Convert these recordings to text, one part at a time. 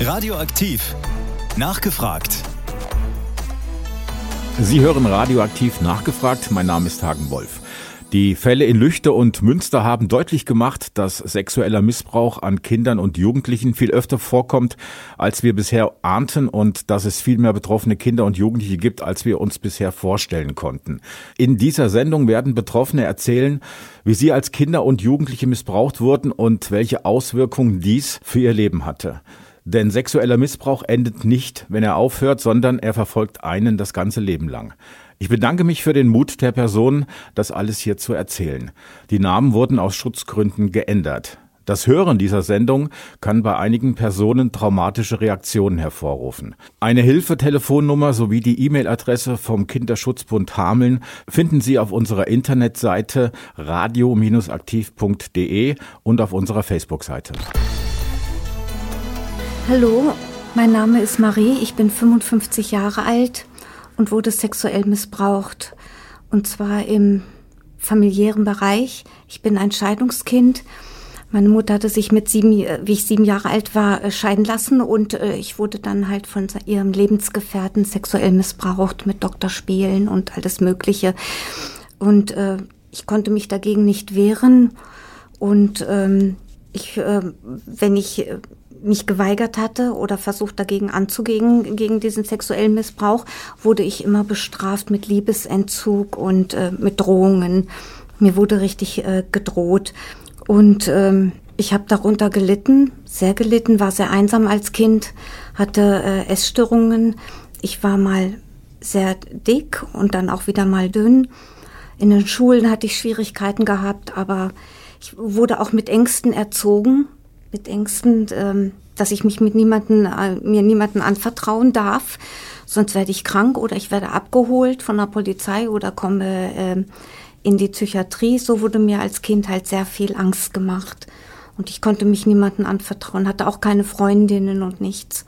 Radioaktiv. Nachgefragt. Sie hören Radioaktiv nachgefragt. Mein Name ist Hagen Wolf. Die Fälle in Lüchte und Münster haben deutlich gemacht, dass sexueller Missbrauch an Kindern und Jugendlichen viel öfter vorkommt, als wir bisher ahnten und dass es viel mehr betroffene Kinder und Jugendliche gibt, als wir uns bisher vorstellen konnten. In dieser Sendung werden Betroffene erzählen, wie sie als Kinder und Jugendliche missbraucht wurden und welche Auswirkungen dies für ihr Leben hatte. Denn sexueller Missbrauch endet nicht, wenn er aufhört, sondern er verfolgt einen das ganze Leben lang. Ich bedanke mich für den Mut der Person, das alles hier zu erzählen. Die Namen wurden aus Schutzgründen geändert. Das Hören dieser Sendung kann bei einigen Personen traumatische Reaktionen hervorrufen. Eine Hilfetelefonnummer sowie die E-Mail-Adresse vom Kinderschutzbund Hameln finden Sie auf unserer Internetseite radio-aktiv.de und auf unserer Facebook-Seite. Hallo, mein Name ist Marie, ich bin 55 Jahre alt und wurde sexuell missbraucht. Und zwar im familiären Bereich. Ich bin ein Scheidungskind. Meine Mutter hatte sich mit sieben, wie ich sieben Jahre alt war, äh, scheiden lassen und äh, ich wurde dann halt von ihrem Lebensgefährten sexuell missbraucht mit Doktorspielen und alles Mögliche. Und äh, ich konnte mich dagegen nicht wehren. Und ähm, ich, äh, wenn ich äh, mich geweigert hatte oder versucht dagegen anzugehen, gegen diesen sexuellen Missbrauch, wurde ich immer bestraft mit Liebesentzug und äh, mit Drohungen. Mir wurde richtig äh, gedroht. Und ähm, ich habe darunter gelitten, sehr gelitten, war sehr einsam als Kind, hatte äh, Essstörungen. Ich war mal sehr dick und dann auch wieder mal dünn. In den Schulen hatte ich Schwierigkeiten gehabt, aber ich wurde auch mit Ängsten erzogen mit Ängsten, ähm, dass ich mich mit niemanden, äh, mir niemanden anvertrauen darf. Sonst werde ich krank oder ich werde abgeholt von der Polizei oder komme ähm, in die Psychiatrie. So wurde mir als Kind halt sehr viel Angst gemacht. Und ich konnte mich niemanden anvertrauen, hatte auch keine Freundinnen und nichts.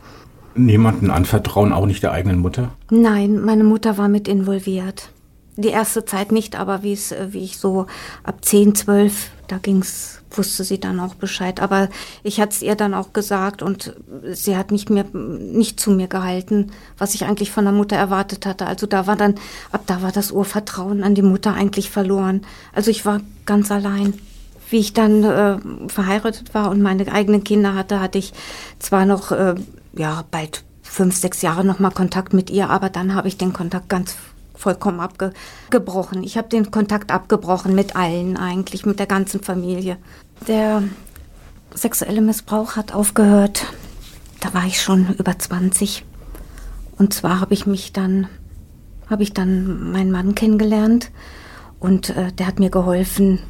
Niemanden anvertrauen, auch nicht der eigenen Mutter? Nein, meine Mutter war mit involviert. Die erste Zeit nicht, aber wie es, wie ich so ab 10, 12, da ging's wusste sie dann auch Bescheid. Aber ich hatte es ihr dann auch gesagt und sie hat nicht mehr, nicht zu mir gehalten, was ich eigentlich von der Mutter erwartet hatte. Also da war dann, ab da war das Urvertrauen an die Mutter eigentlich verloren. Also ich war ganz allein. Wie ich dann äh, verheiratet war und meine eigenen Kinder hatte, hatte ich zwar noch, äh, ja, bald fünf, sechs Jahre nochmal Kontakt mit ihr, aber dann habe ich den Kontakt ganz vollkommen abgebrochen. Ich habe den Kontakt abgebrochen mit allen eigentlich, mit der ganzen Familie. Der sexuelle Missbrauch hat aufgehört. Da war ich schon über 20. Und zwar habe ich mich dann, habe ich dann meinen Mann kennengelernt und äh, der hat mir geholfen,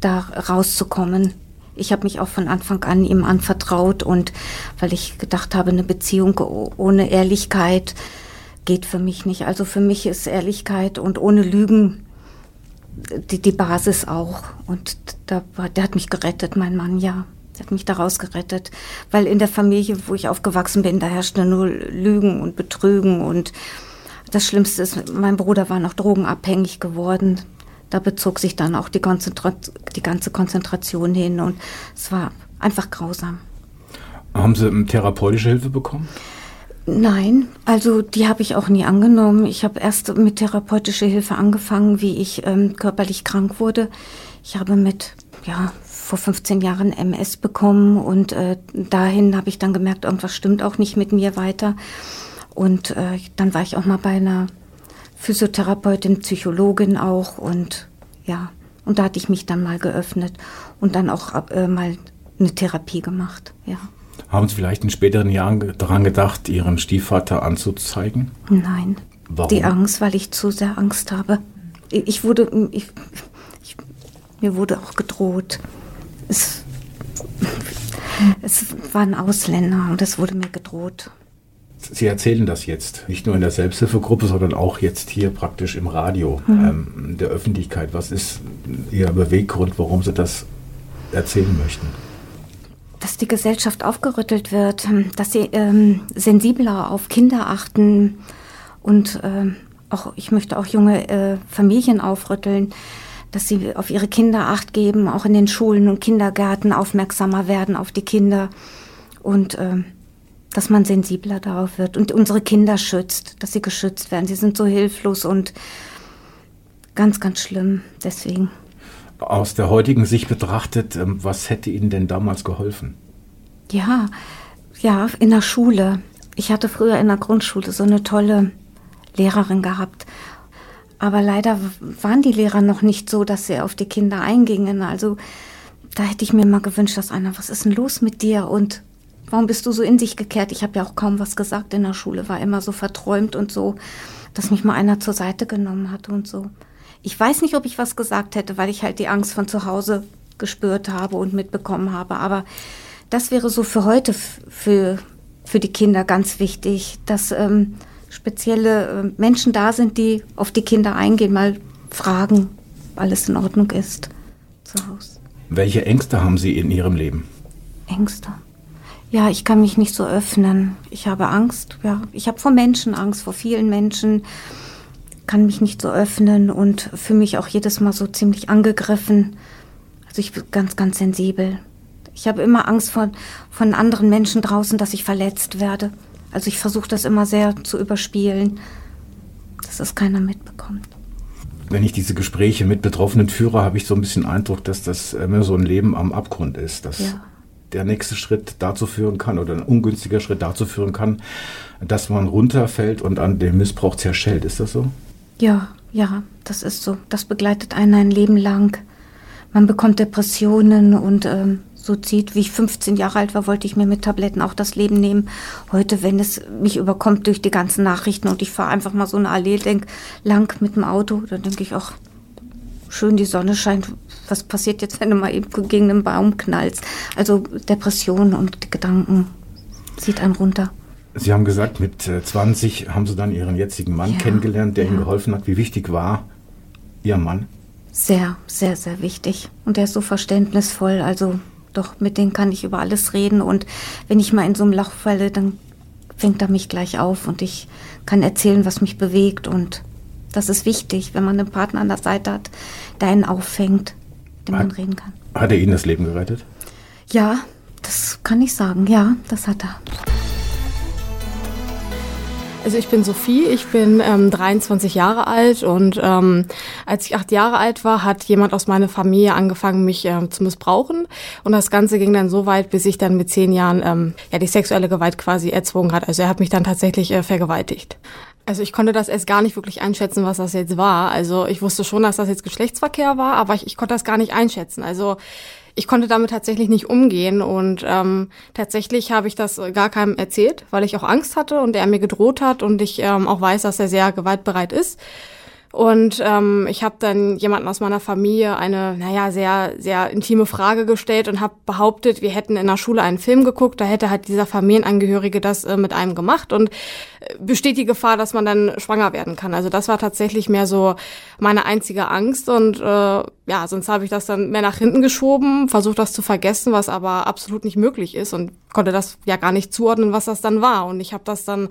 da rauszukommen. Ich habe mich auch von Anfang an ihm anvertraut und weil ich gedacht habe, eine Beziehung ohne Ehrlichkeit geht für mich nicht. Also für mich ist Ehrlichkeit und ohne Lügen die, die Basis auch. Und da der hat mich gerettet, mein Mann, ja. Der hat mich daraus gerettet. Weil in der Familie, wo ich aufgewachsen bin, da herrschte nur Lügen und Betrügen. Und das Schlimmste ist, mein Bruder war noch drogenabhängig geworden. Da bezog sich dann auch die, die ganze Konzentration hin. Und es war einfach grausam. Haben Sie therapeutische Hilfe bekommen? Nein, also die habe ich auch nie angenommen. Ich habe erst mit therapeutischer Hilfe angefangen, wie ich ähm, körperlich krank wurde. Ich habe mit, ja, vor 15 Jahren MS bekommen und äh, dahin habe ich dann gemerkt, irgendwas stimmt auch nicht mit mir weiter. Und äh, dann war ich auch mal bei einer Physiotherapeutin, Psychologin auch und ja, und da hatte ich mich dann mal geöffnet und dann auch äh, mal eine Therapie gemacht, ja. Haben Sie vielleicht in späteren Jahren daran gedacht, Ihren Stiefvater anzuzeigen? Nein. Warum? Die Angst, weil ich zu sehr Angst habe. Ich wurde, ich, ich, mir wurde auch gedroht. Es, es waren Ausländer und es wurde mir gedroht. Sie erzählen das jetzt, nicht nur in der Selbsthilfegruppe, sondern auch jetzt hier praktisch im Radio, mhm. ähm, der Öffentlichkeit. Was ist Ihr Beweggrund, warum Sie das erzählen möchten? Dass die Gesellschaft aufgerüttelt wird, ähm, dass sie ähm, sensibler auf Kinder achten und ähm, auch, ich möchte auch junge äh, Familien aufrütteln, dass sie auf ihre Kinder acht geben, auch in den Schulen und Kindergärten aufmerksamer werden auf die Kinder und ähm, dass man sensibler darauf wird und unsere Kinder schützt, dass sie geschützt werden. Sie sind so hilflos und ganz, ganz schlimm. Deswegen. Aus der heutigen Sicht betrachtet, ähm, was hätte Ihnen denn damals geholfen? Ja, ja, in der Schule. Ich hatte früher in der Grundschule so eine tolle Lehrerin gehabt. Aber leider waren die Lehrer noch nicht so, dass sie auf die Kinder eingingen. Also da hätte ich mir mal gewünscht, dass einer, was ist denn los mit dir? Und warum bist du so in sich gekehrt? Ich habe ja auch kaum was gesagt in der Schule, war immer so verträumt und so, dass mich mal einer zur Seite genommen hat und so. Ich weiß nicht, ob ich was gesagt hätte, weil ich halt die Angst von zu Hause gespürt habe und mitbekommen habe. Aber das wäre so für heute, für, für die Kinder ganz wichtig, dass ähm, spezielle äh, Menschen da sind, die auf die Kinder eingehen, mal fragen, alles in Ordnung ist zu Hause. Welche Ängste haben Sie in Ihrem Leben? Ängste. Ja, ich kann mich nicht so öffnen. Ich habe Angst. Ja, ich habe vor Menschen Angst, vor vielen Menschen. Kann mich nicht so öffnen und fühle mich auch jedes Mal so ziemlich angegriffen. Also ich bin ganz, ganz sensibel. Ich habe immer Angst von, von anderen Menschen draußen, dass ich verletzt werde. Also ich versuche das immer sehr zu überspielen, dass es keiner mitbekommt. Wenn ich diese Gespräche mit Betroffenen führe, habe ich so ein bisschen Eindruck, dass das immer so ein Leben am Abgrund ist. Dass ja. der nächste Schritt dazu führen kann oder ein ungünstiger Schritt dazu führen kann, dass man runterfällt und an dem Missbrauch zerschellt. Ist das so? Ja, ja, das ist so. Das begleitet einen ein Leben lang. Man bekommt Depressionen und ähm, Suizid. Wie ich 15 Jahre alt war, wollte ich mir mit Tabletten auch das Leben nehmen. Heute, wenn es mich überkommt durch die ganzen Nachrichten und ich fahre einfach mal so eine Allee denk, lang mit dem Auto, dann denke ich auch, schön die Sonne scheint. Was passiert jetzt, wenn du mal eben gegen einen Baum knallst? Also Depressionen und Gedanken zieht einen runter. Sie haben gesagt, mit 20 äh, haben Sie dann Ihren jetzigen Mann ja, kennengelernt, der ja. Ihnen geholfen hat. Wie wichtig war Ihr Mann? Sehr, sehr, sehr wichtig. Und er ist so verständnisvoll. Also doch, mit denen kann ich über alles reden. Und wenn ich mal in so einem Loch falle, dann fängt er mich gleich auf und ich kann erzählen, was mich bewegt. Und das ist wichtig, wenn man einen Partner an der Seite hat, der einen auffängt, dem man reden kann. Hat er Ihnen das Leben gerettet? Ja, das kann ich sagen. Ja, das hat er. Also ich bin Sophie, ich bin ähm, 23 Jahre alt und ähm, als ich acht Jahre alt war, hat jemand aus meiner Familie angefangen, mich ähm, zu missbrauchen. Und das Ganze ging dann so weit, bis ich dann mit zehn Jahren ähm, ja die sexuelle Gewalt quasi erzwungen hat. Also er hat mich dann tatsächlich äh, vergewaltigt. Also ich konnte das erst gar nicht wirklich einschätzen, was das jetzt war. Also ich wusste schon, dass das jetzt Geschlechtsverkehr war, aber ich, ich konnte das gar nicht einschätzen. Also ich konnte damit tatsächlich nicht umgehen und ähm, tatsächlich habe ich das gar keinem erzählt, weil ich auch Angst hatte und er mir gedroht hat und ich ähm, auch weiß, dass er sehr gewaltbereit ist. Und ähm, ich habe dann jemanden aus meiner Familie eine, naja, sehr, sehr intime Frage gestellt und habe behauptet, wir hätten in der Schule einen Film geguckt, da hätte halt dieser Familienangehörige das äh, mit einem gemacht. Und äh, besteht die Gefahr, dass man dann schwanger werden kann. Also das war tatsächlich mehr so meine einzige Angst. Und äh, ja, sonst habe ich das dann mehr nach hinten geschoben, versucht das zu vergessen, was aber absolut nicht möglich ist und konnte das ja gar nicht zuordnen, was das dann war. Und ich habe das dann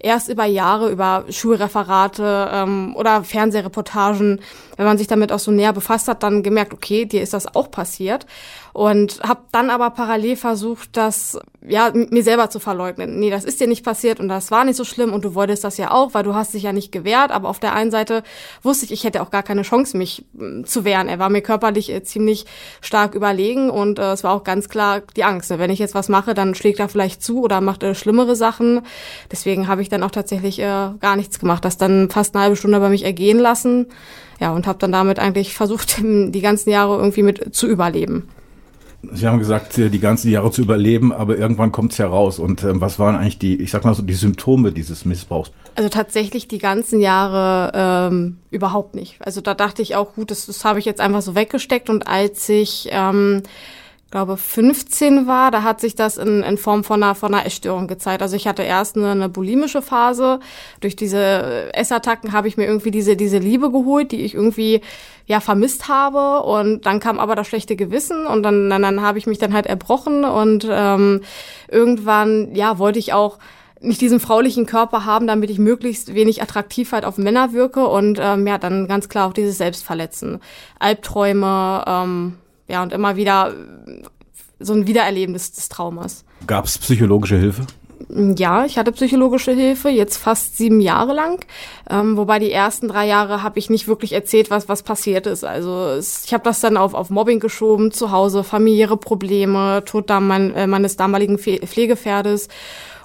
erst über Jahre, über Schulreferate ähm, oder Fernsehreportagen, wenn man sich damit auch so näher befasst hat, dann gemerkt, okay, dir ist das auch passiert und habe dann aber parallel versucht, das ja mir selber zu verleugnen. Nee, das ist dir nicht passiert und das war nicht so schlimm und du wolltest das ja auch, weil du hast dich ja nicht gewehrt, aber auf der einen Seite wusste ich, ich hätte auch gar keine Chance mich zu wehren. Er war mir körperlich äh, ziemlich stark überlegen und äh, es war auch ganz klar die Angst, ne? wenn ich jetzt was mache, dann schlägt er vielleicht zu oder macht äh, schlimmere Sachen. Deswegen habe ich dann auch tatsächlich äh, gar nichts gemacht, das dann fast eine halbe Stunde bei mich ergehen lassen. Ja, und habe dann damit eigentlich versucht, die ganzen Jahre irgendwie mit zu überleben. Sie haben gesagt, die ganzen Jahre zu überleben, aber irgendwann kommt es ja raus. Und ähm, was waren eigentlich die, ich sag mal so, die Symptome dieses Missbrauchs? Also tatsächlich die ganzen Jahre ähm, überhaupt nicht. Also da dachte ich auch, gut, das, das habe ich jetzt einfach so weggesteckt. Und als ich ähm, glaube 15 war, da hat sich das in, in Form von einer, von einer Essstörung gezeigt. Also ich hatte erst eine, eine bulimische Phase. Durch diese Essattacken habe ich mir irgendwie diese, diese Liebe geholt, die ich irgendwie ja vermisst habe. Und dann kam aber das schlechte Gewissen und dann, dann, dann habe ich mich dann halt erbrochen und ähm, irgendwann, ja, wollte ich auch nicht diesen fraulichen Körper haben, damit ich möglichst wenig Attraktivheit auf Männer wirke und ähm, ja, dann ganz klar auch dieses Selbstverletzen. Albträume, ähm, ja, und immer wieder so ein Wiedererleben des, des Traumas. Gab es psychologische Hilfe? Ja, ich hatte psychologische Hilfe, jetzt fast sieben Jahre lang. Ähm, wobei die ersten drei Jahre habe ich nicht wirklich erzählt, was, was passiert ist. Also es, ich habe das dann auf, auf Mobbing geschoben, zu Hause, familiäre Probleme, Tod mein, äh, meines damaligen Pflegepferdes.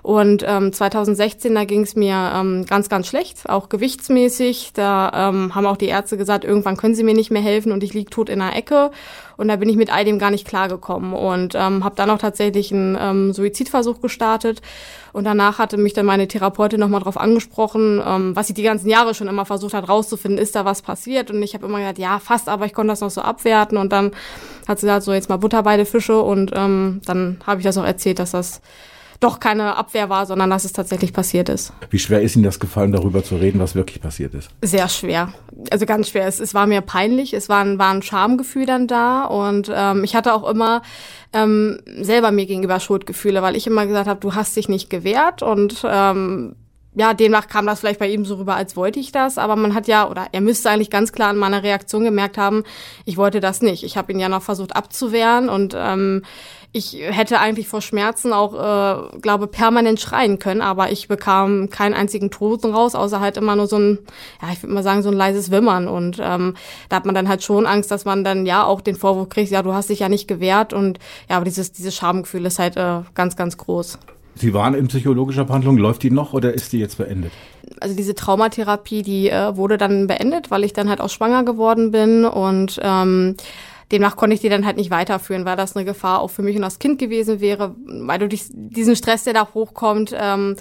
Und ähm, 2016, da ging es mir ähm, ganz, ganz schlecht, auch gewichtsmäßig. Da ähm, haben auch die Ärzte gesagt, irgendwann können sie mir nicht mehr helfen und ich lieg tot in der Ecke. Und da bin ich mit all dem gar nicht klargekommen und ähm, habe dann auch tatsächlich einen ähm, Suizidversuch gestartet. Und danach hatte mich dann meine Therapeutin nochmal drauf angesprochen, ähm, was sie die ganzen Jahre schon immer versucht hat rauszufinden, ist da was passiert? Und ich habe immer gesagt, ja, fast, aber ich konnte das noch so abwerten. Und dann hat sie gesagt, so jetzt mal Butter bei Fische. Und ähm, dann habe ich das auch erzählt, dass das doch keine Abwehr war, sondern dass es tatsächlich passiert ist. Wie schwer ist Ihnen das gefallen, darüber zu reden, was wirklich passiert ist? Sehr schwer. Also ganz schwer. Es, es war mir peinlich, es war ein, war ein Schamgefühl dann da und ähm, ich hatte auch immer ähm, selber mir gegenüber Schuldgefühle, weil ich immer gesagt habe, du hast dich nicht gewehrt und ähm, ja, demnach kam das vielleicht bei ihm so rüber, als wollte ich das, aber man hat ja, oder er müsste eigentlich ganz klar an meiner Reaktion gemerkt haben, ich wollte das nicht. Ich habe ihn ja noch versucht abzuwehren und ähm, ich hätte eigentlich vor Schmerzen auch, äh, glaube, permanent schreien können, aber ich bekam keinen einzigen Toten raus, außer halt immer nur so ein, ja, ich würde mal sagen, so ein leises Wimmern. Und ähm, da hat man dann halt schon Angst, dass man dann ja auch den Vorwurf kriegt, ja, du hast dich ja nicht gewehrt. Und ja, aber dieses, dieses Schamgefühl ist halt äh, ganz, ganz groß. Sie waren in psychologischer Behandlung, läuft die noch oder ist die jetzt beendet? Also diese Traumatherapie, die äh, wurde dann beendet, weil ich dann halt auch schwanger geworden bin und ähm, demnach konnte ich die dann halt nicht weiterführen, weil das eine Gefahr auch für mich und das Kind gewesen wäre, weil du diesen Stress, der da hochkommt, ähm,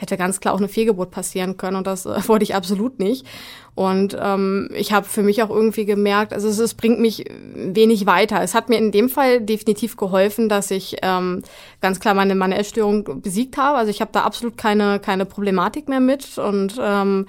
hätte ganz klar auch eine Fehlgeburt passieren können und das äh, wollte ich absolut nicht. Und ähm, ich habe für mich auch irgendwie gemerkt, also es, es bringt mich wenig weiter. Es hat mir in dem Fall definitiv geholfen, dass ich ähm, ganz klar meine, meine Essstörung besiegt habe. Also ich habe da absolut keine, keine Problematik mehr mit und ähm,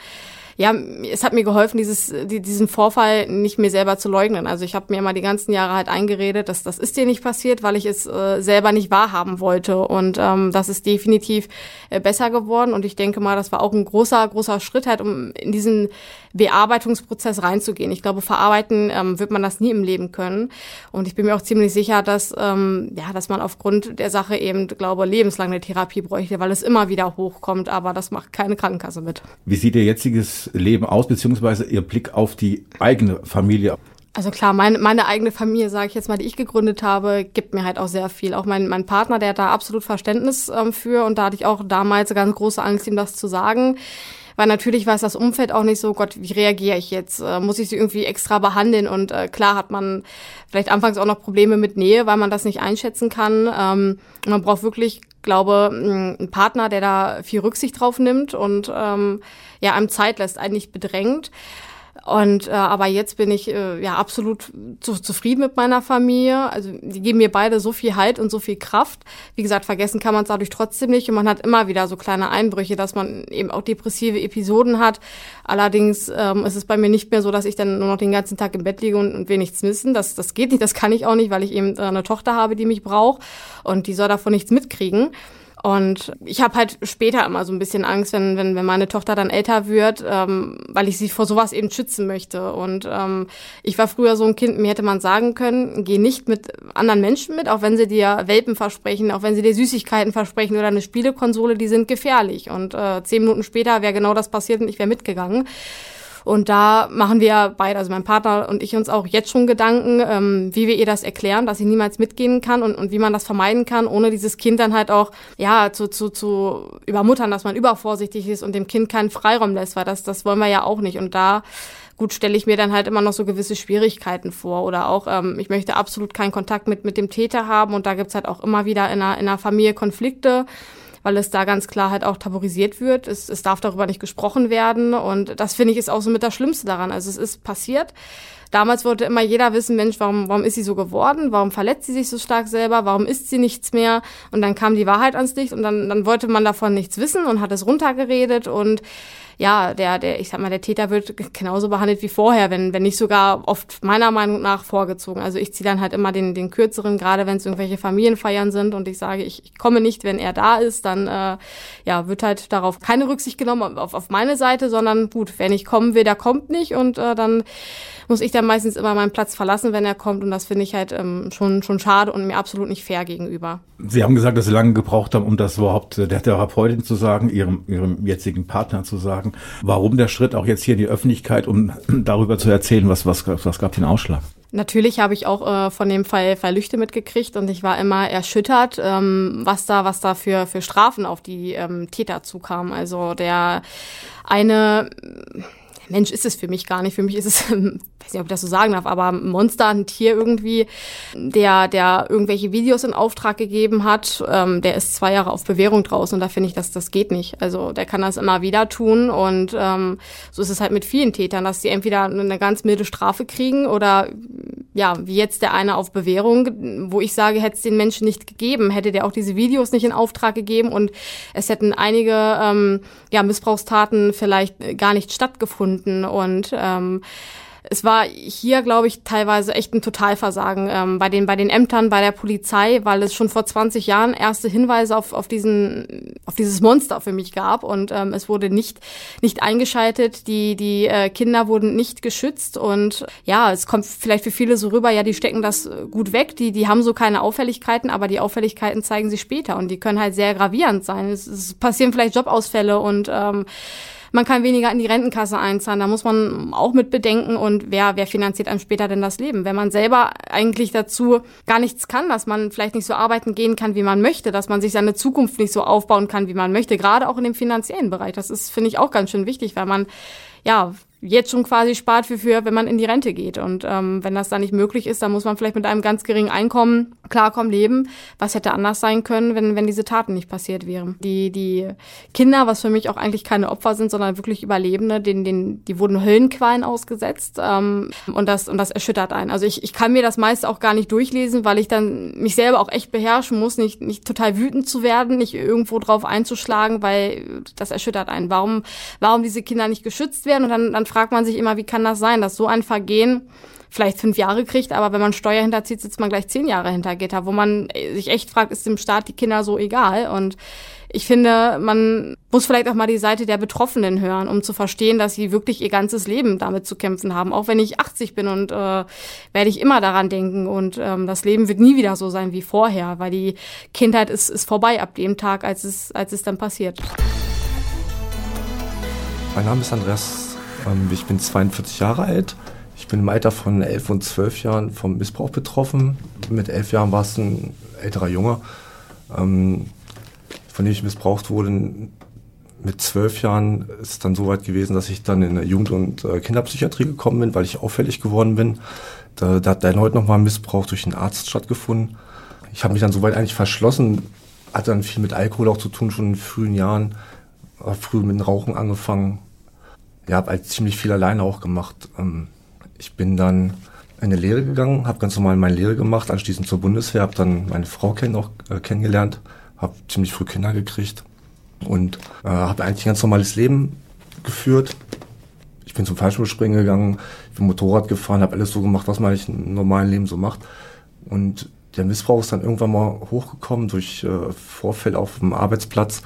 ja, es hat mir geholfen, dieses, diesen Vorfall nicht mir selber zu leugnen. Also ich habe mir immer die ganzen Jahre halt eingeredet, dass das ist dir nicht passiert, weil ich es äh, selber nicht wahrhaben wollte. Und ähm, das ist definitiv äh, besser geworden. Und ich denke mal, das war auch ein großer, großer Schritt halt, um in diesen Bearbeitungsprozess reinzugehen. Ich glaube, verarbeiten ähm, wird man das nie im Leben können. Und ich bin mir auch ziemlich sicher, dass, ähm, ja, dass man aufgrund der Sache eben, glaube lebenslang eine Therapie bräuchte, weil es immer wieder hochkommt. Aber das macht keine Krankenkasse mit. Wie sieht Ihr jetziges Leben aus, beziehungsweise Ihr Blick auf die eigene Familie? Also klar, meine, meine eigene Familie, sage ich jetzt mal, die ich gegründet habe, gibt mir halt auch sehr viel. Auch mein, mein Partner, der hat da absolut Verständnis ähm, für und da hatte ich auch damals ganz große Angst, ihm das zu sagen. Weil natürlich weiß das Umfeld auch nicht so, Gott, wie reagiere ich jetzt? Äh, muss ich sie irgendwie extra behandeln? Und äh, klar hat man vielleicht anfangs auch noch Probleme mit Nähe, weil man das nicht einschätzen kann. Ähm, man braucht wirklich, glaube, einen Partner, der da viel Rücksicht drauf nimmt und ähm, ja, einem Zeit lässt, einen nicht bedrängt. Und äh, aber jetzt bin ich äh, ja absolut zu, zufrieden mit meiner Familie. Also die geben mir beide so viel Halt und so viel Kraft. Wie gesagt, vergessen kann man es dadurch trotzdem nicht. Und man hat immer wieder so kleine Einbrüche, dass man eben auch depressive Episoden hat. Allerdings ähm, ist es bei mir nicht mehr so, dass ich dann nur noch den ganzen Tag im Bett liege und, und will nichts wissen. Das, das geht nicht, das kann ich auch nicht, weil ich eben äh, eine Tochter habe, die mich braucht und die soll davon nichts mitkriegen. Und ich habe halt später immer so ein bisschen Angst, wenn, wenn, wenn meine Tochter dann älter wird, ähm, weil ich sie vor sowas eben schützen möchte. Und ähm, ich war früher so ein Kind, mir hätte man sagen können, geh nicht mit anderen Menschen mit, auch wenn sie dir Welpen versprechen, auch wenn sie dir Süßigkeiten versprechen oder eine Spielekonsole, die sind gefährlich. Und äh, zehn Minuten später wäre genau das passiert und ich wäre mitgegangen. Und da machen wir beide, also mein Partner und ich uns auch jetzt schon Gedanken, ähm, wie wir ihr das erklären, dass sie niemals mitgehen kann und, und wie man das vermeiden kann, ohne dieses Kind dann halt auch ja zu, zu, zu übermuttern, dass man übervorsichtig ist und dem Kind keinen Freiraum lässt, weil das, das wollen wir ja auch nicht. Und da gut stelle ich mir dann halt immer noch so gewisse Schwierigkeiten vor. Oder auch ähm, ich möchte absolut keinen Kontakt mit mit dem Täter haben. Und da gibt's halt auch immer wieder in einer, in einer Familie Konflikte weil es da ganz klar halt auch tabuisiert wird. Es, es darf darüber nicht gesprochen werden und das finde ich ist auch so mit das Schlimmste daran. Also es ist passiert. Damals wollte immer jeder wissen, Mensch, warum, warum ist sie so geworden? Warum verletzt sie sich so stark selber? Warum isst sie nichts mehr? Und dann kam die Wahrheit ans Licht und dann, dann wollte man davon nichts wissen und hat es runtergeredet und ja, der, der, ich sag mal, der Täter wird genauso behandelt wie vorher, wenn, wenn nicht sogar oft meiner Meinung nach vorgezogen. Also ich ziehe dann halt immer den, den kürzeren, gerade wenn es irgendwelche Familienfeiern sind und ich sage, ich, ich komme nicht, wenn er da ist, dann äh, ja, wird halt darauf keine Rücksicht genommen auf, auf meine Seite, sondern gut, wenn ich kommen will, der kommt nicht und äh, dann muss ich der Täter meistens immer meinen Platz verlassen, wenn er kommt. Und das finde ich halt ähm, schon, schon schade und mir absolut nicht fair gegenüber. Sie haben gesagt, dass Sie lange gebraucht haben, um das überhaupt der Therapeutin zu sagen, Ihrem, Ihrem jetzigen Partner zu sagen. Warum der Schritt auch jetzt hier in die Öffentlichkeit, um darüber zu erzählen, was, was, was gab den Ausschlag? Natürlich habe ich auch äh, von dem Fall, Fall Lüchte mitgekriegt und ich war immer erschüttert, ähm, was da, was da für, für Strafen auf die ähm, Täter zukamen. Also der eine Mensch ist es für mich gar nicht. Für mich ist es, weiß nicht, ob ich das so sagen darf, aber ein Monster, ein Tier irgendwie, der, der irgendwelche Videos in Auftrag gegeben hat, ähm, der ist zwei Jahre auf Bewährung draußen und da finde ich, dass das geht nicht. Also der kann das immer wieder tun und ähm, so ist es halt mit vielen Tätern, dass sie entweder eine ganz milde Strafe kriegen oder ja, wie jetzt der eine auf Bewährung, wo ich sage, hätte es den Menschen nicht gegeben, hätte der auch diese Videos nicht in Auftrag gegeben und es hätten einige ähm, ja, Missbrauchstaten vielleicht gar nicht stattgefunden und ähm, es war hier, glaube ich, teilweise echt ein Totalversagen ähm, bei, den, bei den Ämtern, bei der Polizei, weil es schon vor 20 Jahren erste Hinweise auf, auf, diesen, auf dieses Monster für mich gab. Und ähm, es wurde nicht, nicht eingeschaltet, die, die äh, Kinder wurden nicht geschützt. Und ja, es kommt vielleicht für viele so rüber, ja, die stecken das gut weg, die, die haben so keine Auffälligkeiten, aber die Auffälligkeiten zeigen sich später. Und die können halt sehr gravierend sein. Es, es passieren vielleicht Jobausfälle. Und ähm, man kann weniger in die Rentenkasse einzahlen. Da muss man auch mit bedenken und wer, wer finanziert einem später denn das Leben? Wenn man selber eigentlich dazu gar nichts kann, dass man vielleicht nicht so arbeiten gehen kann, wie man möchte, dass man sich seine Zukunft nicht so aufbauen kann, wie man möchte, gerade auch in dem finanziellen Bereich. Das ist, finde ich, auch ganz schön wichtig, weil man ja, jetzt schon quasi spart für, für wenn man in die Rente geht. Und ähm, wenn das dann nicht möglich ist, dann muss man vielleicht mit einem ganz geringen Einkommen klarkommen leben. Was hätte anders sein können, wenn, wenn diese Taten nicht passiert wären? Die, die Kinder, was für mich auch eigentlich keine Opfer sind, sondern wirklich Überlebende, denen, denen, die wurden Höllenqualen ausgesetzt. Ähm, und, das, und das erschüttert einen. Also ich, ich kann mir das meiste auch gar nicht durchlesen, weil ich dann mich selber auch echt beherrschen muss, nicht, nicht total wütend zu werden, nicht irgendwo drauf einzuschlagen, weil das erschüttert einen. Warum, warum diese Kinder nicht geschützt werden? Und dann, dann fragt man sich immer, wie kann das sein, dass so ein Vergehen vielleicht fünf Jahre kriegt, aber wenn man Steuer hinterzieht, sitzt man gleich zehn Jahre hinter Gitter, wo man sich echt fragt, ist dem Staat die Kinder so egal? Und ich finde, man muss vielleicht auch mal die Seite der Betroffenen hören, um zu verstehen, dass sie wirklich ihr ganzes Leben damit zu kämpfen haben. Auch wenn ich 80 bin und äh, werde ich immer daran denken. Und ähm, das Leben wird nie wieder so sein wie vorher, weil die Kindheit ist, ist vorbei ab dem Tag, als es, als es dann passiert. Mein Name ist Andreas ähm, ich bin 42 Jahre alt. Ich bin im Alter von 11 und 12 Jahren vom Missbrauch betroffen. Mit 11 Jahren war es ein älterer Junge, ähm, von dem ich missbraucht wurde. Mit 12 Jahren ist es dann so weit gewesen, dass ich dann in der Jugend- und äh, Kinderpsychiatrie gekommen bin, weil ich auffällig geworden bin. Da, da hat erneut nochmal Missbrauch durch einen Arzt stattgefunden. Ich habe mich dann soweit eigentlich verschlossen, hatte dann viel mit Alkohol auch zu tun, schon in frühen Jahren, früh mit dem Rauchen angefangen, ja, habe halt ziemlich viel alleine auch gemacht. Ähm, ich bin dann in eine Lehre gegangen, habe ganz normal meine Lehre gemacht, anschließend zur Bundeswehr, habe dann meine Frau kenn auch, äh, kennengelernt, habe ziemlich früh Kinder gekriegt und äh, habe eigentlich ein ganz normales Leben geführt. Ich bin zum Fallschirmspringen gegangen, bin Motorrad gefahren, habe alles so gemacht, was man eigentlich im normalen Leben so macht. Und der Missbrauch ist dann irgendwann mal hochgekommen durch äh, Vorfälle auf dem Arbeitsplatz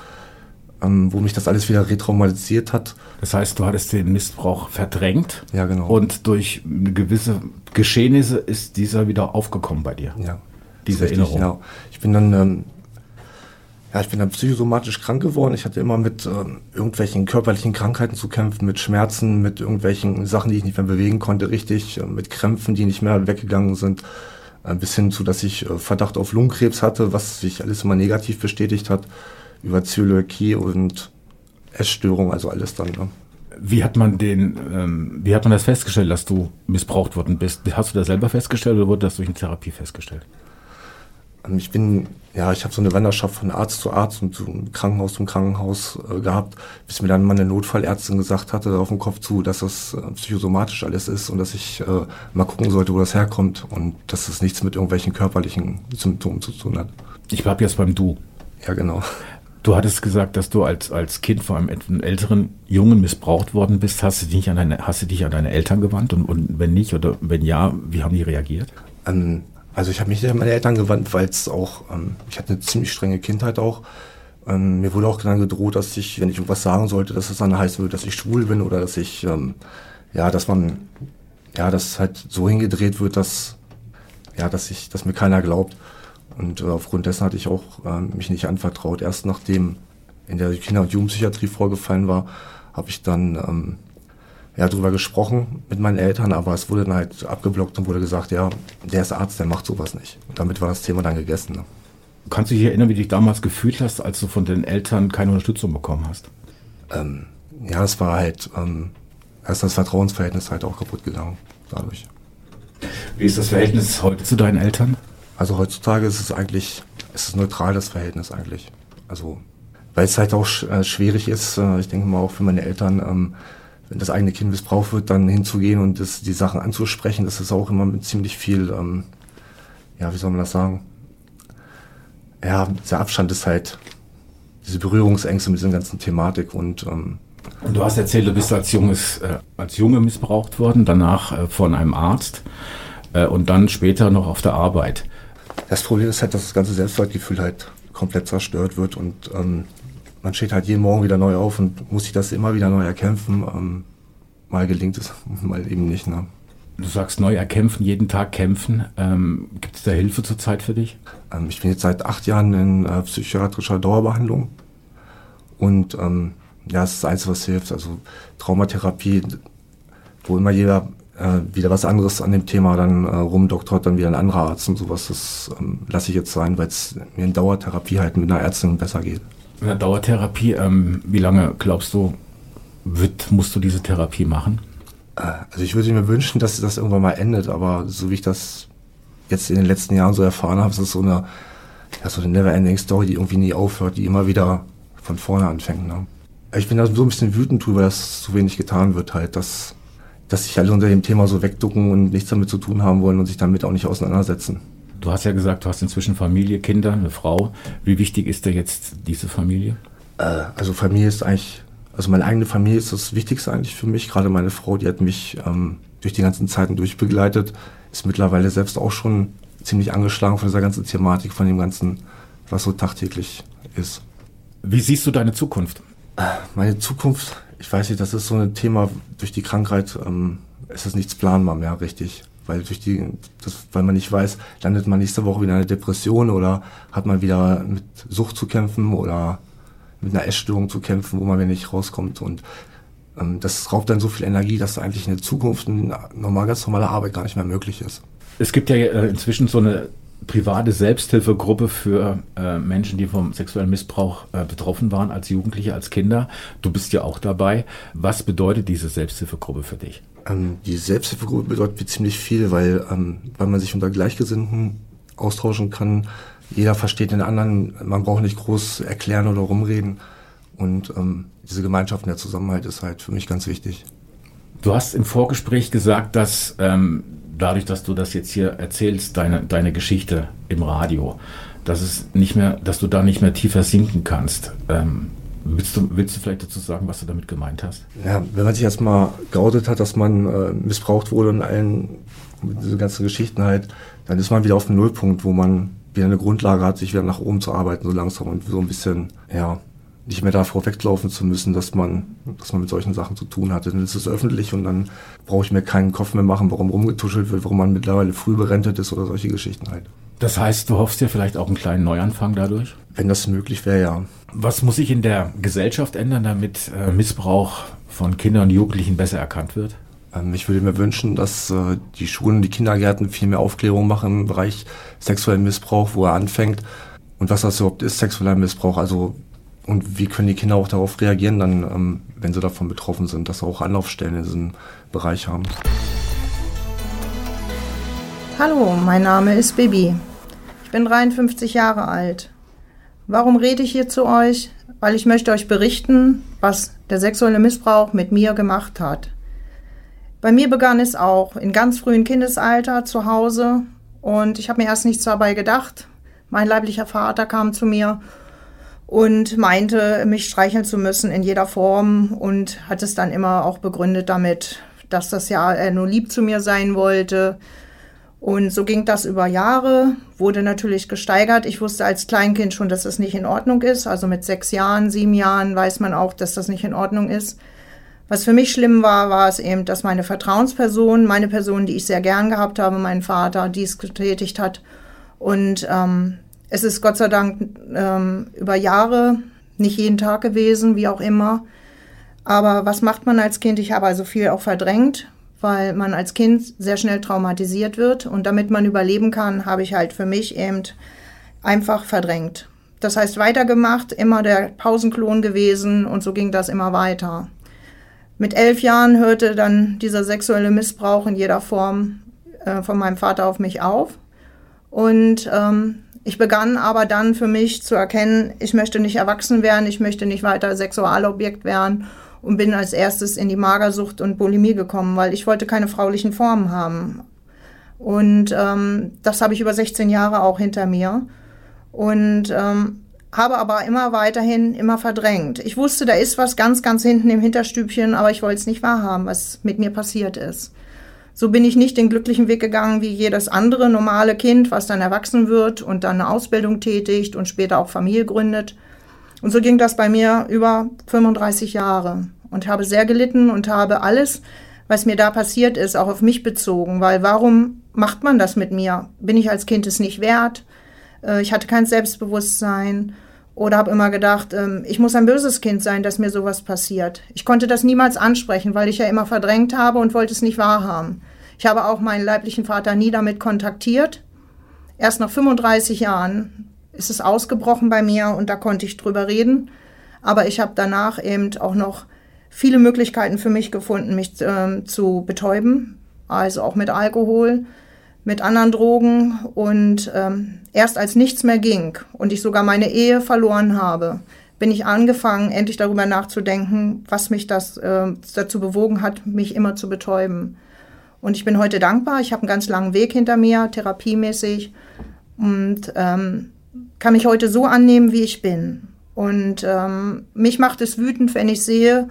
ähm, wo mich das alles wieder retraumatisiert hat. Das heißt, du hattest den Missbrauch verdrängt. Ja, genau. Und durch gewisse Geschehnisse ist dieser wieder aufgekommen bei dir. Ja. Diese richtig, Erinnerung. Genau. Ich bin dann, ähm, ja, ich bin dann psychosomatisch krank geworden. Ich hatte immer mit ähm, irgendwelchen körperlichen Krankheiten zu kämpfen, mit Schmerzen, mit irgendwelchen Sachen, die ich nicht mehr bewegen konnte, richtig, äh, mit Krämpfen, die nicht mehr weggegangen sind. Äh, bis hin zu, dass ich äh, Verdacht auf Lungenkrebs hatte, was sich alles immer negativ bestätigt hat über Zöliakie und Essstörung, also alles dann. Ne? Wie hat man den, ähm, wie hat man das festgestellt, dass du missbraucht worden bist? Hast du das selber festgestellt oder wurde das durch eine Therapie festgestellt? Ähm, ich bin, ja, ich habe so eine Wanderschaft von Arzt zu Arzt und so Krankenhaus zum Krankenhaus äh, gehabt, bis mir dann mal eine Notfallärztin gesagt hatte auf dem Kopf zu, dass das äh, psychosomatisch alles ist und dass ich äh, mal gucken sollte, wo das herkommt und dass es nichts mit irgendwelchen körperlichen Symptomen zu tun hat. Ich bleib jetzt beim Du. Ja, genau. Du hattest gesagt, dass du als, als Kind vor einem älteren Jungen missbraucht worden bist. Hast du dich an deine, hast du dich an deine Eltern gewandt? Und, und wenn nicht oder wenn ja, wie haben die reagiert? Ähm, also ich habe mich an meine Eltern gewandt, weil es auch, ähm, ich hatte eine ziemlich strenge Kindheit auch. Ähm, mir wurde auch dann gedroht, dass ich, wenn ich irgendwas sagen sollte, dass es dann heißen würde, dass ich schwul bin oder dass ich, ähm, ja, dass man ja, das halt so hingedreht wird, dass, ja, dass ich, dass mir keiner glaubt. Und äh, aufgrund dessen hatte ich auch äh, mich nicht anvertraut. Erst nachdem in der Kinder- und Jugendpsychiatrie vorgefallen war, habe ich dann ähm, ja, darüber gesprochen mit meinen Eltern, aber es wurde dann halt abgeblockt und wurde gesagt, ja, der ist Arzt, der macht sowas nicht. Und damit war das Thema dann gegessen. Ne? Kannst du dich erinnern, wie du dich damals gefühlt hast, als du von den Eltern keine Unterstützung bekommen hast? Ähm, ja, es war halt, ähm, da ist das Vertrauensverhältnis halt auch kaputt gegangen dadurch. Wie ist das Verhältnis heute zu deinen Eltern? Also heutzutage ist es eigentlich, ist es neutral, das Verhältnis eigentlich. Also, weil es halt auch äh, schwierig ist, äh, ich denke mal auch für meine Eltern, ähm, wenn das eigene Kind missbraucht wird, dann hinzugehen und das, die Sachen anzusprechen, das ist auch immer mit ziemlich viel, ähm, ja, wie soll man das sagen? Ja, dieser Abstand ist halt, diese Berührungsängste mit dieser ganzen Thematik und ähm, und du hast erzählt, du bist als junges, äh, als Junge missbraucht worden, danach äh, von einem Arzt äh, und dann später noch auf der Arbeit. Das Problem ist halt, dass das ganze Selbstwertgefühl halt komplett zerstört wird und ähm, man steht halt jeden Morgen wieder neu auf und muss sich das immer wieder neu erkämpfen. Ähm, mal gelingt es, mal eben nicht. Ne? Du sagst neu erkämpfen, jeden Tag kämpfen. Ähm, Gibt es da Hilfe zurzeit für dich? Ähm, ich bin jetzt seit acht Jahren in äh, psychiatrischer Dauerbehandlung und ähm, ja, das ist das Einzige, was hilft. Also Traumatherapie, wo immer jeder äh, wieder was anderes an dem Thema dann äh, rumdoktort, dann wieder ein anderer Arzt und sowas, das ähm, lasse ich jetzt sein, weil es mir in Dauertherapie halt mit einer Ärztin besser geht. In der Dauertherapie, ähm, wie lange glaubst du, wird, musst du diese Therapie machen? Äh, also ich würde mir wünschen, dass das irgendwann mal endet, aber so wie ich das jetzt in den letzten Jahren so erfahren habe, ist es so eine, ja, so eine never-ending Story, die irgendwie nie aufhört, die immer wieder von vorne anfängt. Ne? Ich bin da so ein bisschen wütend drüber, dass so wenig getan wird halt, dass, dass sich alle unter dem Thema so wegducken und nichts damit zu tun haben wollen und sich damit auch nicht auseinandersetzen. Du hast ja gesagt, du hast inzwischen Familie, Kinder, eine Frau. Wie wichtig ist dir jetzt diese Familie? Äh, also Familie ist eigentlich, also meine eigene Familie ist das Wichtigste eigentlich für mich. Gerade meine Frau, die hat mich ähm, durch die ganzen Zeiten durchbegleitet, ist mittlerweile selbst auch schon ziemlich angeschlagen von dieser ganzen Thematik, von dem ganzen, was so tagtäglich ist. Wie siehst du deine Zukunft? Meine Zukunft, ich weiß nicht, das ist so ein Thema durch die Krankheit, ähm, ist das nichts planbar mehr, richtig. Weil durch die, das, weil man nicht weiß, landet man nächste Woche wieder in einer Depression oder hat man wieder mit Sucht zu kämpfen oder mit einer Essstörung zu kämpfen, wo man wieder nicht rauskommt. Und ähm, das raubt dann so viel Energie, dass eigentlich in der Zukunft eine normal, ganz normale Arbeit gar nicht mehr möglich ist. Es gibt ja äh, inzwischen so eine private Selbsthilfegruppe für äh, Menschen, die vom sexuellen Missbrauch äh, betroffen waren, als Jugendliche, als Kinder. Du bist ja auch dabei. Was bedeutet diese Selbsthilfegruppe für dich? Ähm, die Selbsthilfegruppe bedeutet ziemlich viel, weil, ähm, weil man sich unter Gleichgesinnten austauschen kann. Jeder versteht den anderen. Man braucht nicht groß erklären oder rumreden. Und ähm, diese Gemeinschaft und der Zusammenhalt ist halt für mich ganz wichtig. Du hast im Vorgespräch gesagt, dass ähm, dadurch, dass du das jetzt hier erzählst, deine, deine Geschichte im Radio, dass es nicht mehr, dass du da nicht mehr tiefer sinken kannst. Ähm, willst, du, willst du vielleicht dazu sagen, was du damit gemeint hast? Ja, wenn man sich erstmal geoutet hat, dass man äh, missbraucht wurde und allen diese ganzen Geschichten halt, dann ist man wieder auf dem Nullpunkt, wo man wieder eine Grundlage hat, sich wieder nach oben zu arbeiten, so langsam und so ein bisschen, ja, nicht mehr davor weglaufen zu müssen, dass man, dass man mit solchen Sachen zu tun hatte. Dann ist es öffentlich und dann brauche ich mir keinen Kopf mehr machen, warum rumgetuschelt wird, warum man mittlerweile früh berentet ist oder solche Geschichten halt. Das heißt, du hoffst dir vielleicht auch einen kleinen Neuanfang dadurch? Wenn das möglich wäre, ja. Was muss sich in der Gesellschaft ändern, damit äh, Missbrauch von Kindern und Jugendlichen besser erkannt wird? Ähm, ich würde mir wünschen, dass äh, die Schulen, die Kindergärten viel mehr Aufklärung machen im Bereich sexuellen Missbrauch, wo er anfängt und was das überhaupt ist, sexueller Missbrauch. Also und wie können die Kinder auch darauf reagieren, dann, ähm, wenn sie davon betroffen sind, dass sie auch Anlaufstellen in diesem Bereich haben. Hallo, mein Name ist Bibi. Ich bin 53 Jahre alt. Warum rede ich hier zu euch? Weil ich möchte euch berichten, was der sexuelle Missbrauch mit mir gemacht hat. Bei mir begann es auch in ganz frühen Kindesalter zu Hause und ich habe mir erst nichts dabei gedacht. Mein leiblicher Vater kam zu mir und meinte, mich streicheln zu müssen in jeder Form und hat es dann immer auch begründet damit, dass das ja er nur lieb zu mir sein wollte. Und so ging das über Jahre, wurde natürlich gesteigert. Ich wusste als Kleinkind schon, dass das nicht in Ordnung ist. Also mit sechs Jahren, sieben Jahren weiß man auch, dass das nicht in Ordnung ist. Was für mich schlimm war, war es eben, dass meine Vertrauensperson, meine Person, die ich sehr gern gehabt habe, mein Vater, dies getätigt hat. Und ähm, es ist Gott sei Dank ähm, über Jahre, nicht jeden Tag gewesen, wie auch immer. Aber was macht man als Kind? Ich habe also viel auch verdrängt, weil man als Kind sehr schnell traumatisiert wird. Und damit man überleben kann, habe ich halt für mich eben einfach verdrängt. Das heißt, weitergemacht, immer der Pausenklon gewesen und so ging das immer weiter. Mit elf Jahren hörte dann dieser sexuelle Missbrauch in jeder Form äh, von meinem Vater auf mich auf. Und ähm, ich begann aber dann für mich zu erkennen, ich möchte nicht erwachsen werden, ich möchte nicht weiter Sexualobjekt werden und bin als erstes in die Magersucht und Bulimie gekommen, weil ich wollte keine fraulichen Formen haben. Und ähm, das habe ich über 16 Jahre auch hinter mir. Und ähm, habe aber immer weiterhin immer verdrängt. Ich wusste, da ist was ganz, ganz hinten im Hinterstübchen, aber ich wollte es nicht wahrhaben, was mit mir passiert ist. So bin ich nicht den glücklichen Weg gegangen wie jedes andere normale Kind, was dann erwachsen wird und dann eine Ausbildung tätigt und später auch Familie gründet. Und so ging das bei mir über 35 Jahre und habe sehr gelitten und habe alles, was mir da passiert ist, auch auf mich bezogen, weil warum macht man das mit mir? Bin ich als Kind es nicht wert? Äh, ich hatte kein Selbstbewusstsein oder habe immer gedacht, ähm, ich muss ein böses Kind sein, dass mir sowas passiert. Ich konnte das niemals ansprechen, weil ich ja immer verdrängt habe und wollte es nicht wahrhaben. Ich habe auch meinen leiblichen Vater nie damit kontaktiert. Erst nach 35 Jahren ist es ausgebrochen bei mir und da konnte ich drüber reden. Aber ich habe danach eben auch noch viele Möglichkeiten für mich gefunden, mich äh, zu betäuben, also auch mit Alkohol mit anderen Drogen und ähm, erst als nichts mehr ging und ich sogar meine Ehe verloren habe, bin ich angefangen, endlich darüber nachzudenken, was mich das äh, dazu bewogen hat, mich immer zu betäuben. Und ich bin heute dankbar. Ich habe einen ganz langen Weg hinter mir, therapiemäßig, und ähm, kann mich heute so annehmen, wie ich bin. Und ähm, mich macht es wütend, wenn ich sehe,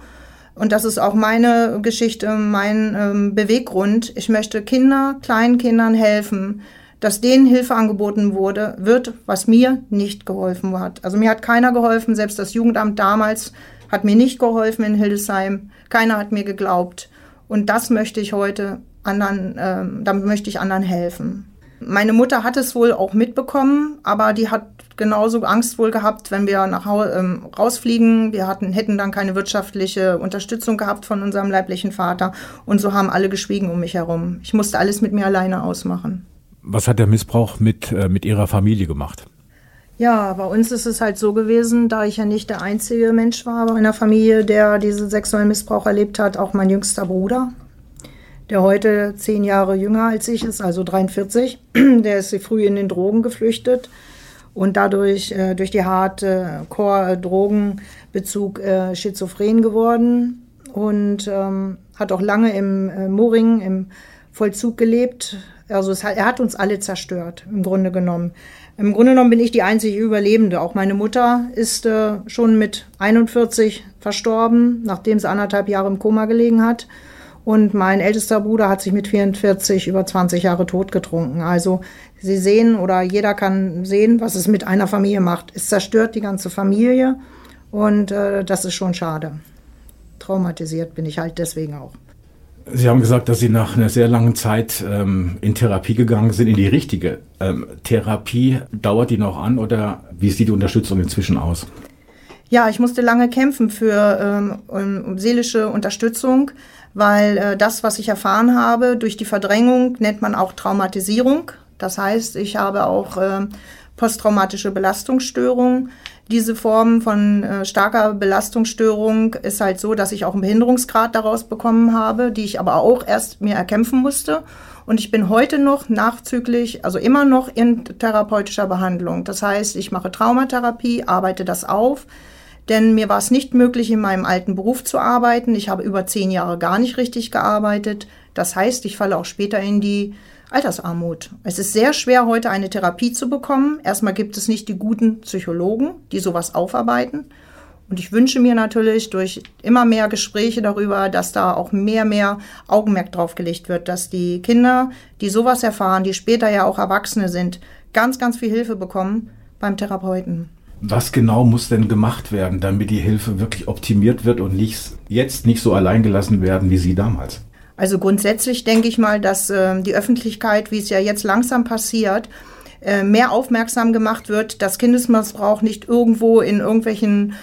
und das ist auch meine Geschichte, mein ähm, Beweggrund. Ich möchte Kinder, kleinen Kindern helfen, dass denen Hilfe angeboten wurde, wird, was mir nicht geholfen hat. Also mir hat keiner geholfen, selbst das Jugendamt damals hat mir nicht geholfen in Hildesheim. Keiner hat mir geglaubt. Und das möchte ich heute anderen, ähm, damit möchte ich anderen helfen. Meine Mutter hat es wohl auch mitbekommen, aber die hat genauso Angst wohl gehabt, wenn wir nach Hause ähm, rausfliegen. Wir hatten, hätten dann keine wirtschaftliche Unterstützung gehabt von unserem leiblichen Vater. Und so haben alle geschwiegen um mich herum. Ich musste alles mit mir alleine ausmachen. Was hat der Missbrauch mit, äh, mit Ihrer Familie gemacht? Ja, bei uns ist es halt so gewesen, da ich ja nicht der einzige Mensch war in der Familie, der diesen sexuellen Missbrauch erlebt hat, auch mein jüngster Bruder der heute zehn Jahre jünger als ich ist, also 43. Der ist früh in den Drogen geflüchtet und dadurch äh, durch die harte Core-Drogenbezug äh, schizophren geworden und ähm, hat auch lange im äh, Moring im Vollzug gelebt. Also es er hat uns alle zerstört, im Grunde genommen. Im Grunde genommen bin ich die einzige Überlebende. Auch meine Mutter ist äh, schon mit 41 verstorben, nachdem sie anderthalb Jahre im Koma gelegen hat. Und mein ältester Bruder hat sich mit 44 über 20 Jahre totgetrunken. Also Sie sehen oder jeder kann sehen, was es mit einer Familie macht. Es zerstört die ganze Familie und äh, das ist schon schade. Traumatisiert bin ich halt deswegen auch. Sie haben gesagt, dass Sie nach einer sehr langen Zeit ähm, in Therapie gegangen sind, in die richtige ähm, Therapie. Dauert die noch an oder wie sieht die Unterstützung inzwischen aus? Ja, ich musste lange kämpfen für ähm, um, seelische Unterstützung weil äh, das, was ich erfahren habe, durch die Verdrängung nennt man auch Traumatisierung. Das heißt, ich habe auch äh, posttraumatische Belastungsstörung. Diese Form von äh, starker Belastungsstörung ist halt so, dass ich auch einen Behinderungsgrad daraus bekommen habe, die ich aber auch erst mir erkämpfen musste. Und ich bin heute noch nachzüglich, also immer noch in therapeutischer Behandlung. Das heißt, ich mache Traumatherapie, arbeite das auf, denn mir war es nicht möglich, in meinem alten Beruf zu arbeiten. Ich habe über zehn Jahre gar nicht richtig gearbeitet. Das heißt, ich falle auch später in die Altersarmut. Es ist sehr schwer, heute eine Therapie zu bekommen. Erstmal gibt es nicht die guten Psychologen, die sowas aufarbeiten. Und ich wünsche mir natürlich durch immer mehr Gespräche darüber, dass da auch mehr, mehr Augenmerk drauf gelegt wird, dass die Kinder, die sowas erfahren, die später ja auch Erwachsene sind, ganz, ganz viel Hilfe bekommen beim Therapeuten. Was genau muss denn gemacht werden, damit die Hilfe wirklich optimiert wird und nicht, jetzt nicht so allein gelassen werden wie Sie damals? Also grundsätzlich denke ich mal, dass äh, die Öffentlichkeit, wie es ja jetzt langsam passiert, äh, mehr aufmerksam gemacht wird, dass Kindesmissbrauch nicht irgendwo in irgendwelchen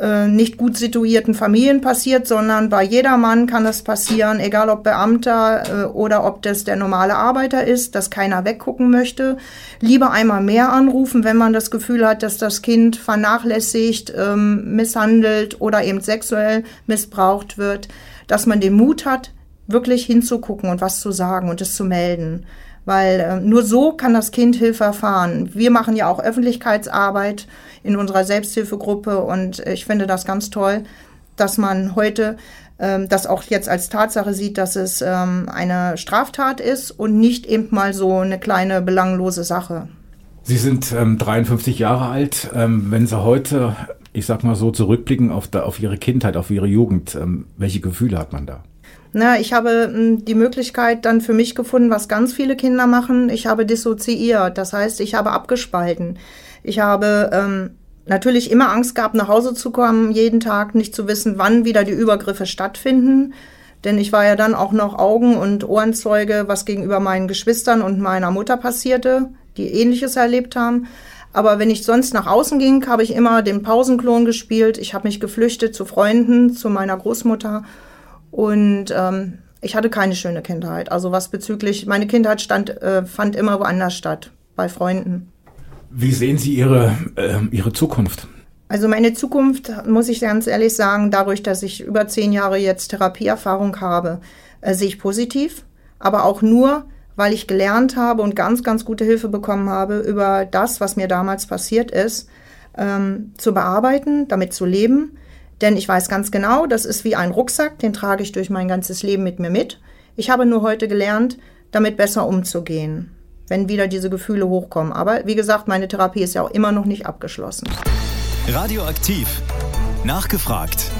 äh, nicht gut situierten Familien passiert, sondern bei jedermann kann das passieren, egal ob Beamter äh, oder ob das der normale Arbeiter ist, dass keiner weggucken möchte. Lieber einmal mehr anrufen, wenn man das Gefühl hat, dass das Kind vernachlässigt, ähm, misshandelt oder eben sexuell missbraucht wird, dass man den Mut hat, wirklich hinzugucken und was zu sagen und es zu melden. Weil äh, nur so kann das Kind Hilfe erfahren. Wir machen ja auch Öffentlichkeitsarbeit in unserer Selbsthilfegruppe und ich finde das ganz toll, dass man heute ähm, das auch jetzt als Tatsache sieht, dass es ähm, eine Straftat ist und nicht eben mal so eine kleine belanglose Sache. Sie sind ähm, 53 Jahre alt. Ähm, wenn Sie heute, ich sag mal so, zurückblicken auf, da, auf Ihre Kindheit, auf Ihre Jugend, ähm, welche Gefühle hat man da? Na, ich habe hm, die Möglichkeit dann für mich gefunden, was ganz viele Kinder machen. Ich habe dissoziiert, das heißt, ich habe abgespalten. Ich habe ähm, natürlich immer Angst gehabt, nach Hause zu kommen, jeden Tag nicht zu wissen, wann wieder die Übergriffe stattfinden. Denn ich war ja dann auch noch Augen- und Ohrenzeuge, was gegenüber meinen Geschwistern und meiner Mutter passierte, die ähnliches erlebt haben. Aber wenn ich sonst nach außen ging, habe ich immer den Pausenklon gespielt. Ich habe mich geflüchtet zu Freunden, zu meiner Großmutter und ähm, ich hatte keine schöne Kindheit. Also was bezüglich, meine Kindheit stand, äh, fand immer woanders statt, bei Freunden. Wie sehen Sie Ihre, äh, Ihre Zukunft? Also meine Zukunft, muss ich ganz ehrlich sagen, dadurch, dass ich über zehn Jahre jetzt Therapieerfahrung habe, äh, sehe ich positiv. Aber auch nur, weil ich gelernt habe und ganz, ganz gute Hilfe bekommen habe, über das, was mir damals passiert ist, ähm, zu bearbeiten, damit zu leben denn ich weiß ganz genau, das ist wie ein Rucksack, den trage ich durch mein ganzes Leben mit mir mit. Ich habe nur heute gelernt, damit besser umzugehen, wenn wieder diese Gefühle hochkommen. Aber wie gesagt, meine Therapie ist ja auch immer noch nicht abgeschlossen. Radioaktiv. Nachgefragt.